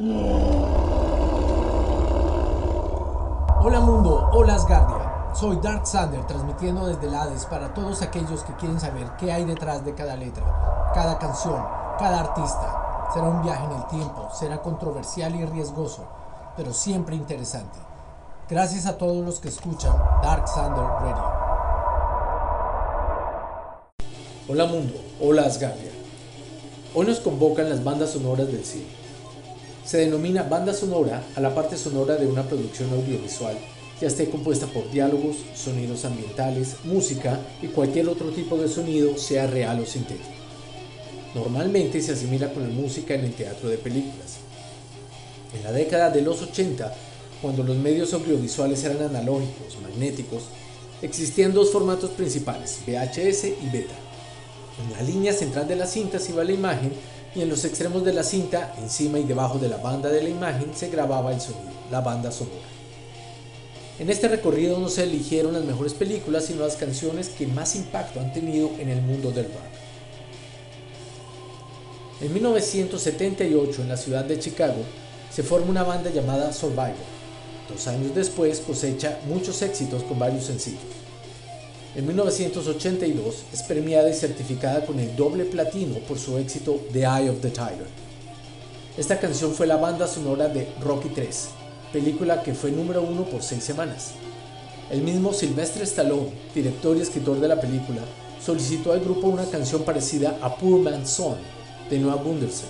Hola mundo, hola Asgardia. Soy Dark Sander transmitiendo desde el Hades para todos aquellos que quieren saber qué hay detrás de cada letra, cada canción, cada artista. Será un viaje en el tiempo, será controversial y riesgoso, pero siempre interesante. Gracias a todos los que escuchan Dark Sander Radio. Hola mundo, hola Asgardia. Hoy nos convocan las bandas sonoras del cine. Se denomina banda sonora a la parte sonora de una producción audiovisual, ya esté compuesta por diálogos, sonidos ambientales, música y cualquier otro tipo de sonido, sea real o sintético. Normalmente se asimila con la música en el teatro de películas. En la década de los 80, cuando los medios audiovisuales eran analógicos, magnéticos, existían dos formatos principales, VHS y beta. En la línea central de la cinta se iba la imagen y en los extremos de la cinta, encima y debajo de la banda de la imagen, se grababa el sonido, la banda sonora. En este recorrido no se eligieron las mejores películas, sino las canciones que más impacto han tenido en el mundo del rock. En 1978, en la ciudad de Chicago, se forma una banda llamada Survivor. Dos años después cosecha muchos éxitos con varios sencillos. En 1982 es premiada y certificada con el doble platino por su éxito The Eye of the Tiger. Esta canción fue la banda sonora de Rocky 3, película que fue número uno por seis semanas. El mismo Sylvester Stallone, director y escritor de la película, solicitó al grupo una canción parecida a Poor Man's Son de Noah Gundersen.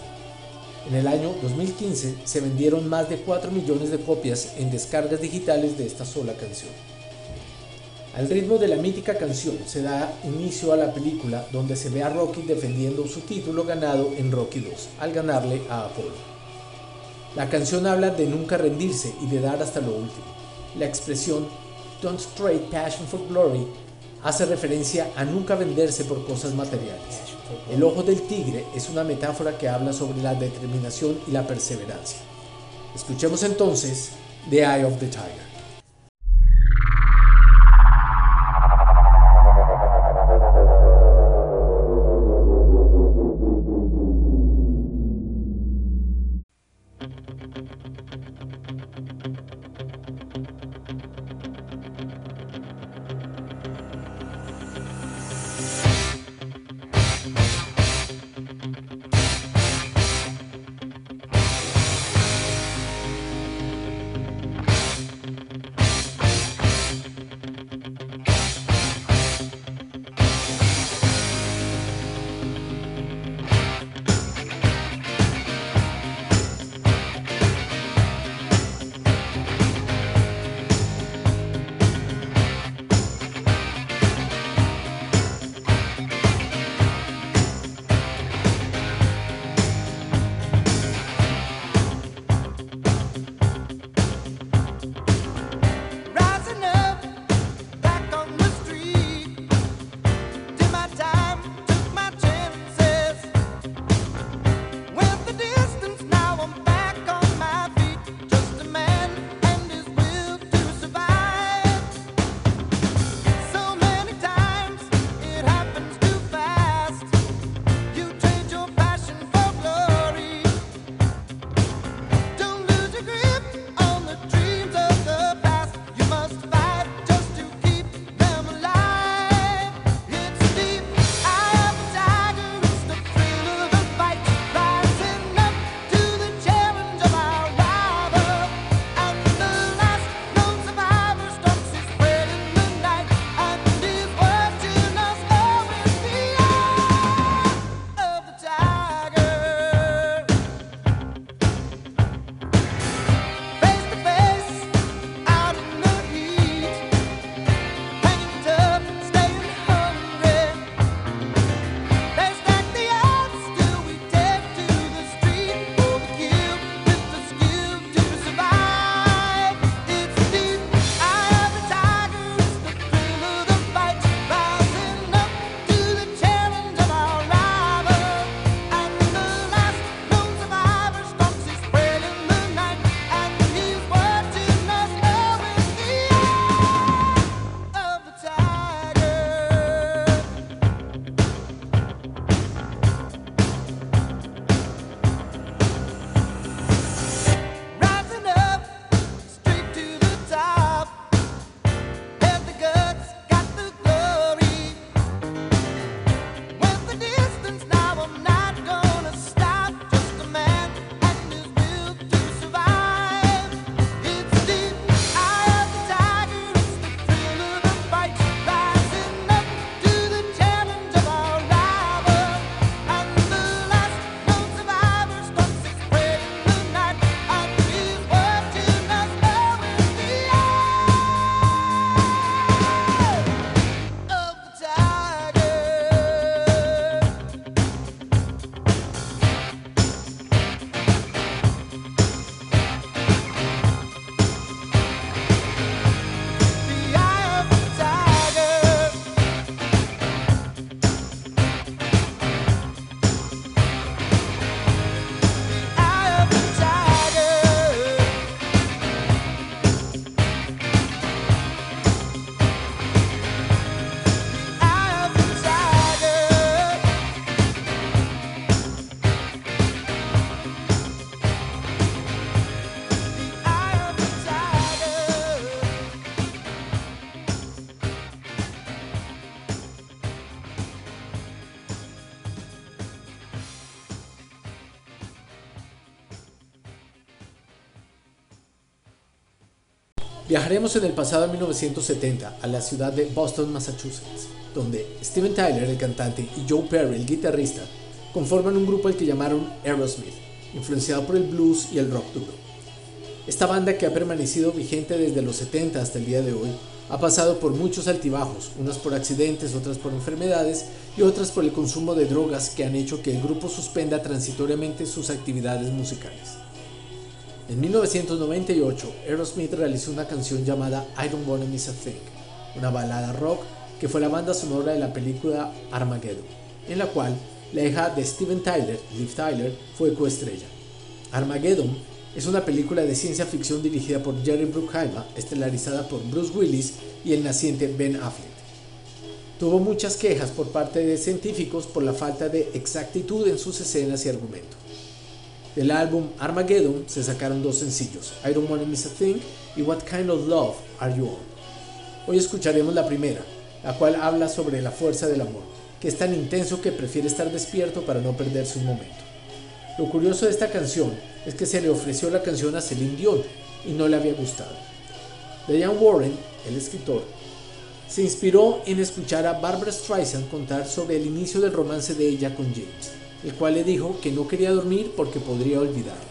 En el año 2015 se vendieron más de 4 millones de copias en descargas digitales de esta sola canción. Al ritmo de la mítica canción se da inicio a la película donde se ve a Rocky defendiendo su título ganado en Rocky 2 al ganarle a Apollo. La canción habla de nunca rendirse y de dar hasta lo último. La expresión Don't Trade Passion for Glory hace referencia a nunca venderse por cosas materiales. El ojo del tigre es una metáfora que habla sobre la determinación y la perseverancia. Escuchemos entonces The Eye of the Tiger. Viajaremos en el pasado a 1970 a la ciudad de Boston, Massachusetts, donde Steven Tyler, el cantante, y Joe Perry, el guitarrista, conforman un grupo al que llamaron Aerosmith, influenciado por el blues y el rock duro. Esta banda que ha permanecido vigente desde los 70 hasta el día de hoy ha pasado por muchos altibajos, unas por accidentes, otras por enfermedades y otras por el consumo de drogas que han hecho que el grupo suspenda transitoriamente sus actividades musicales. En 1998, Aerosmith realizó una canción llamada I Don't Wanna Miss a Thing, una balada rock que fue la banda sonora de la película Armageddon, en la cual la hija de Steven Tyler, Liv Tyler, fue coestrella. Armageddon es una película de ciencia ficción dirigida por Jerry Bruckheimer, estelarizada por Bruce Willis y el naciente Ben Affleck. Tuvo muchas quejas por parte de científicos por la falta de exactitud en sus escenas y argumentos. Del álbum Armageddon se sacaron dos sencillos, I Don't Wanna Miss a Thing y What Kind of Love Are You On. Hoy escucharemos la primera, la cual habla sobre la fuerza del amor, que es tan intenso que prefiere estar despierto para no perderse un momento. Lo curioso de esta canción es que se le ofreció la canción a Celine Dion y no le había gustado. Diane Warren, el escritor, se inspiró en escuchar a Barbara Streisand contar sobre el inicio del romance de ella con James el cual le dijo que no quería dormir porque podría olvidarla.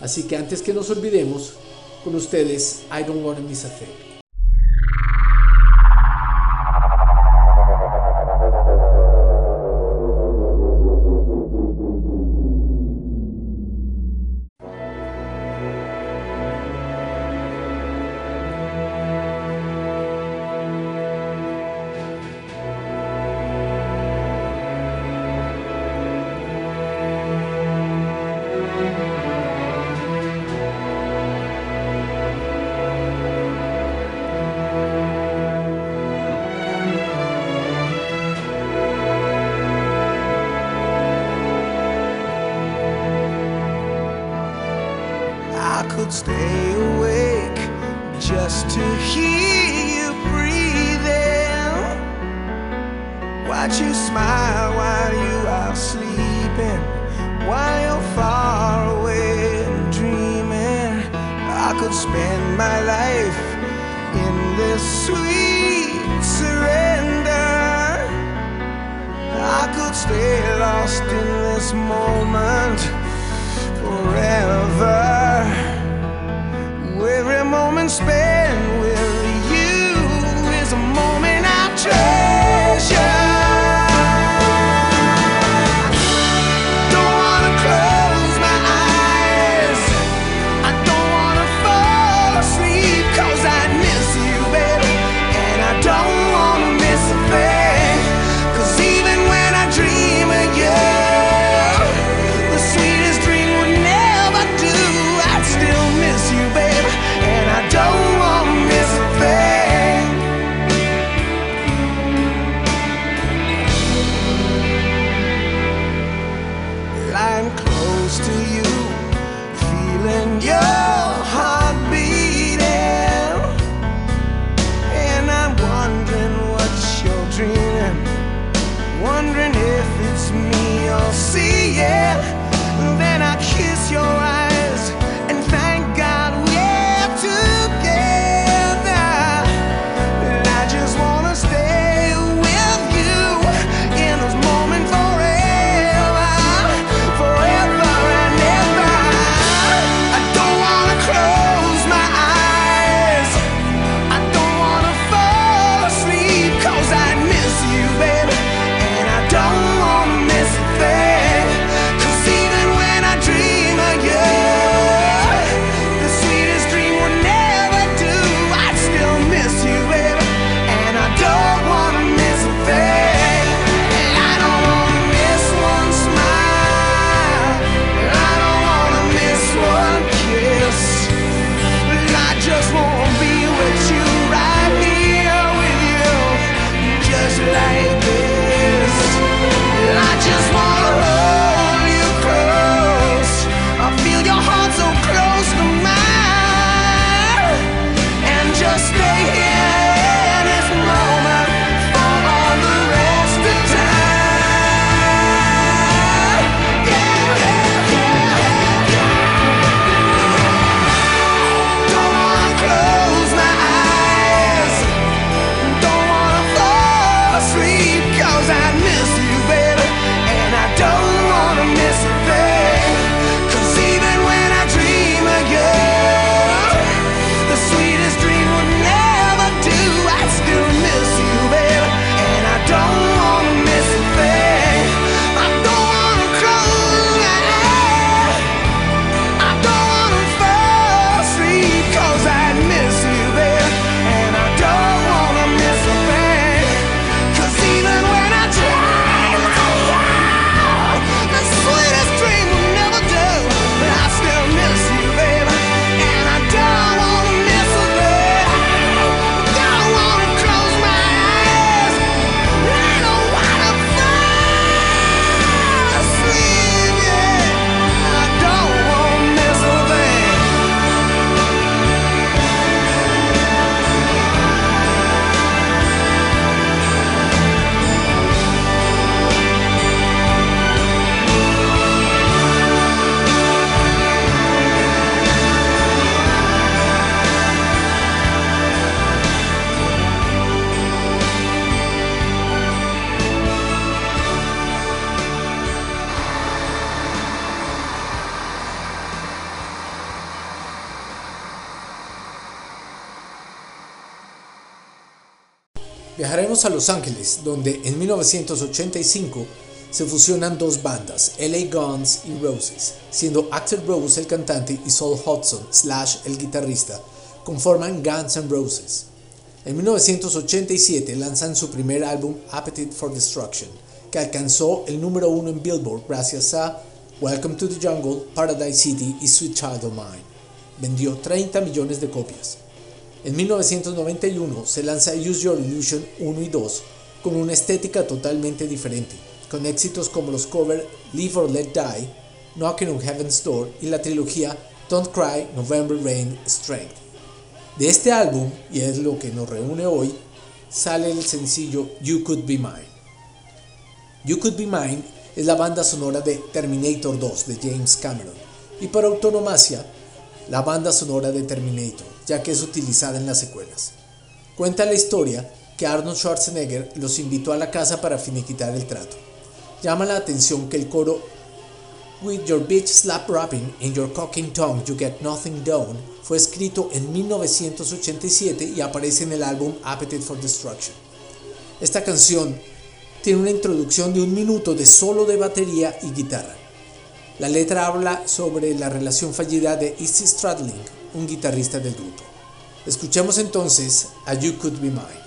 Así que antes que nos olvidemos, con ustedes, I don't wanna miss a. A Los Ángeles, donde en 1985 se fusionan dos bandas, LA Guns y Roses, siendo Axel Rose el cantante y Saul Hudson slash el guitarrista, conforman Guns N' Roses. En 1987 lanzan su primer álbum Appetite for Destruction, que alcanzó el número uno en Billboard gracias a Welcome to the Jungle, Paradise City y Sweet Child of Mine. Vendió 30 millones de copias. En 1991 se lanza Use Your Illusion 1 y 2 con una estética totalmente diferente, con éxitos como los covers Live or Let Die, Knocking on Heaven's Door y la trilogía Don't Cry, November Rain, Strength. De este álbum, y es lo que nos reúne hoy, sale el sencillo You Could Be Mine. You Could Be Mine es la banda sonora de Terminator 2 de James Cameron y por autonomacia la banda sonora de Terminator, ya que es utilizada en las secuelas. Cuenta la historia que Arnold Schwarzenegger los invitó a la casa para finiquitar el trato. Llama la atención que el coro With your bitch slap rapping and your cocking tongue you get nothing done fue escrito en 1987 y aparece en el álbum Appetite for Destruction. Esta canción tiene una introducción de un minuto de solo de batería y guitarra. La letra habla sobre la relación fallida de Izzy Stradlin, un guitarrista del grupo. Escuchemos entonces a You Could Be Mine.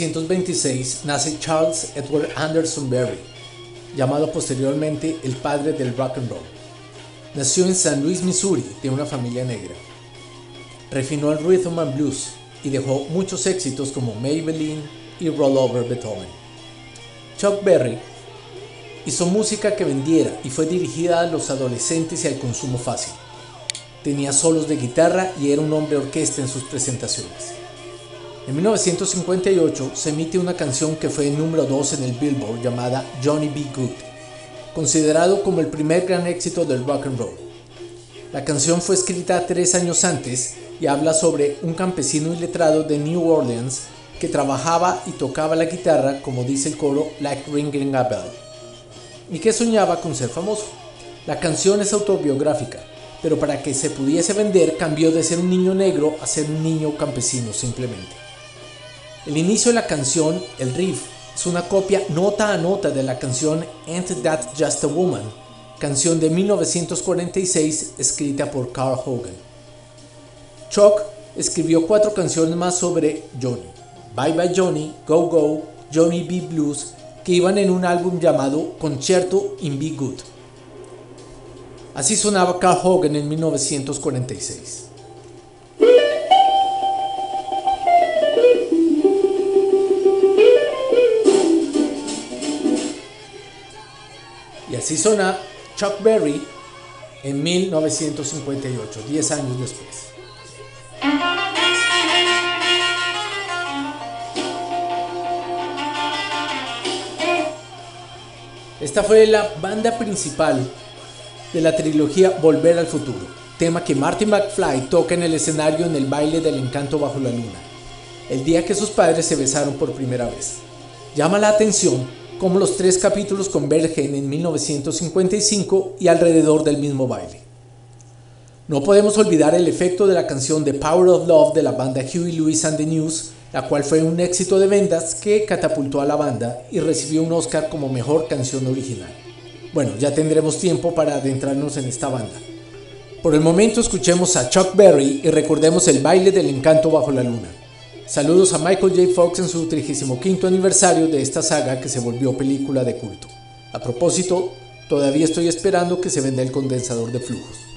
1926 nace Charles Edward Anderson Berry, llamado posteriormente el padre del rock and roll. Nació en San Luis, Missouri, de una familia negra. Refinó el rhythm and blues y dejó muchos éxitos como Maybelline y Roll Over Beethoven. Chuck Berry hizo música que vendiera y fue dirigida a los adolescentes y al consumo fácil. Tenía solos de guitarra y era un hombre orquesta en sus presentaciones. En 1958 se emite una canción que fue número 2 en el Billboard llamada Johnny B. Good, considerado como el primer gran éxito del rock and roll. La canción fue escrita tres años antes y habla sobre un campesino iletrado de New Orleans que trabajaba y tocaba la guitarra, como dice el coro, like ringing a bell, y que soñaba con ser famoso. La canción es autobiográfica, pero para que se pudiese vender cambió de ser un niño negro a ser un niño campesino simplemente. El inicio de la canción, el riff, es una copia nota a nota de la canción Ain't That Just a Woman, canción de 1946 escrita por Carl Hogan. Chuck escribió cuatro canciones más sobre Johnny, Bye Bye Johnny, Go Go, Johnny B. Blues, que iban en un álbum llamado Concerto in Be Good. Así sonaba Carl Hogan en 1946. Así suena Chuck Berry en 1958, 10 años después. Esta fue la banda principal de la trilogía Volver al Futuro, tema que Marty McFly toca en el escenario en el baile del encanto bajo la luna, el día que sus padres se besaron por primera vez. Llama la atención cómo los tres capítulos convergen en 1955 y alrededor del mismo baile. No podemos olvidar el efecto de la canción The Power of Love de la banda Huey Lewis and the News, la cual fue un éxito de ventas que catapultó a la banda y recibió un Oscar como mejor canción original. Bueno, ya tendremos tiempo para adentrarnos en esta banda. Por el momento escuchemos a Chuck Berry y recordemos el baile del encanto bajo la luna. Saludos a Michael J. Fox en su 35 aniversario de esta saga que se volvió película de culto. A propósito, todavía estoy esperando que se venda el condensador de flujos.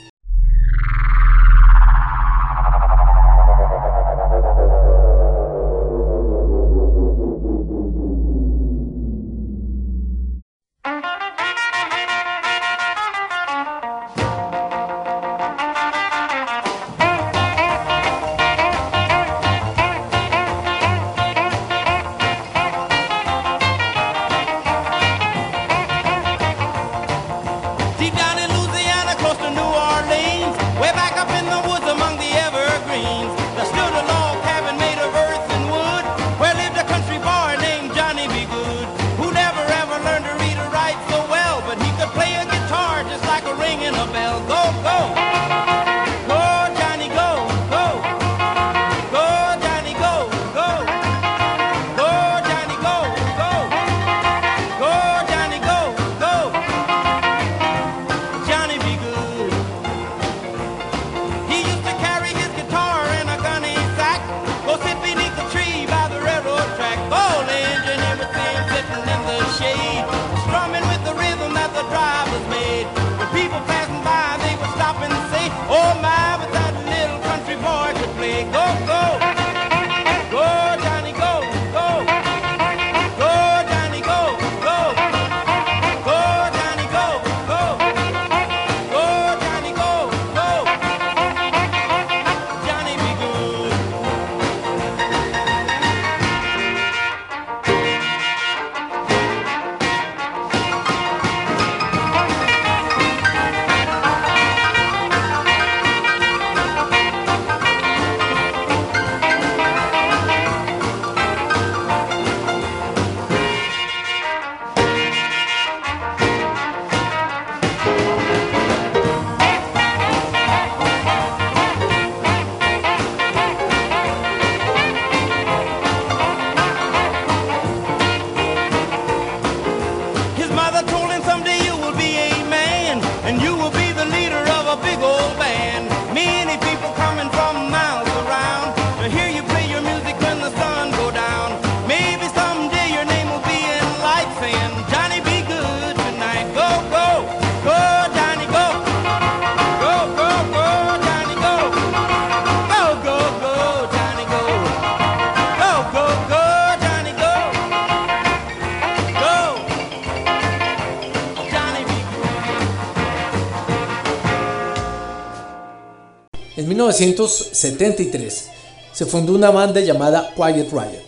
1973 se fundó una banda llamada Quiet Riot.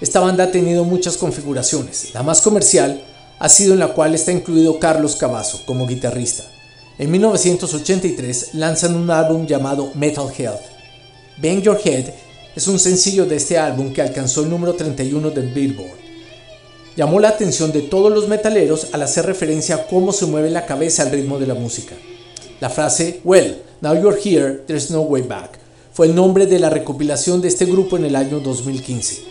Esta banda ha tenido muchas configuraciones. La más comercial ha sido en la cual está incluido Carlos Cavazo como guitarrista. En 1983 lanzan un álbum llamado Metal Health. Bang Your Head es un sencillo de este álbum que alcanzó el número 31 del Billboard. Llamó la atención de todos los metaleros al hacer referencia a cómo se mueve la cabeza al ritmo de la música. La frase Well, now you're here, there's no way back fue el nombre de la recopilación de este grupo en el año 2015.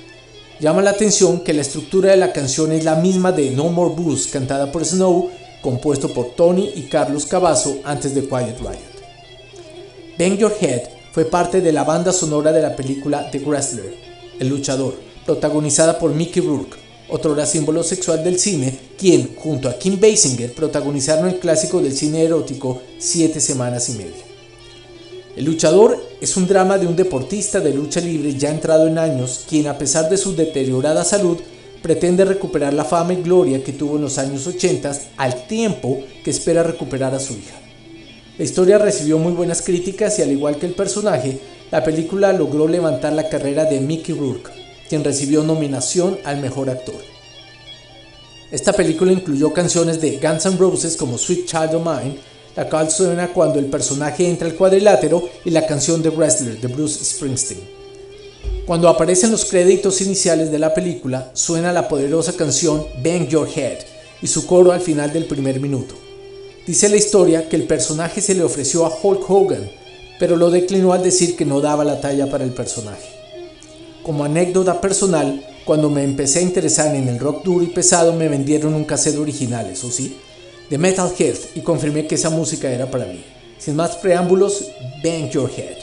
Llama la atención que la estructura de la canción es la misma de No More Blues cantada por Snow, compuesto por Tony y Carlos Cavazo antes de Quiet Riot. Bang Your Head fue parte de la banda sonora de la película The Wrestler, El Luchador, protagonizada por Mickey Rourke, otro símbolo sexual del cine, quien, junto a Kim Basinger, protagonizaron el clásico del cine erótico Siete Semanas y Media. El luchador es un drama de un deportista de lucha libre ya entrado en años, quien a pesar de su deteriorada salud, pretende recuperar la fama y gloria que tuvo en los años 80 al tiempo que espera recuperar a su hija. La historia recibió muy buenas críticas y al igual que el personaje, la película logró levantar la carrera de Mickey Rourke, quien recibió nominación al mejor actor. Esta película incluyó canciones de Guns N' Roses como Sweet Child of Mine, la cual suena cuando el personaje entra al cuadrilátero y la canción de Wrestler de Bruce Springsteen. Cuando aparecen los créditos iniciales de la película, suena la poderosa canción Bang Your Head y su coro al final del primer minuto. Dice la historia que el personaje se le ofreció a Hulk Hogan, pero lo declinó al decir que no daba la talla para el personaje. Como anécdota personal, cuando me empecé a interesar en el rock duro y pesado me vendieron un cassette original, eso sí, de Metalhead y confirmé que esa música era para mí. Sin más preámbulos, Bang Your Head.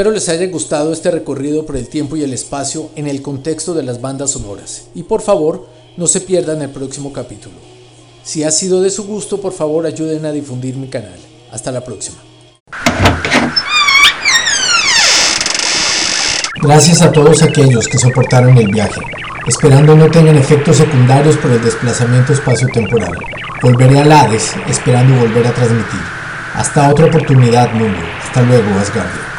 Espero les haya gustado este recorrido por el tiempo y el espacio en el contexto de las bandas sonoras. Y por favor, no se pierdan el próximo capítulo. Si ha sido de su gusto, por favor ayuden a difundir mi canal. Hasta la próxima. Gracias a todos aquellos que soportaron el viaje, esperando no tengan efectos secundarios por el desplazamiento espacio-temporal. Volveré a Hades esperando volver a transmitir. Hasta otra oportunidad, mundo. Hasta luego, Asgardia.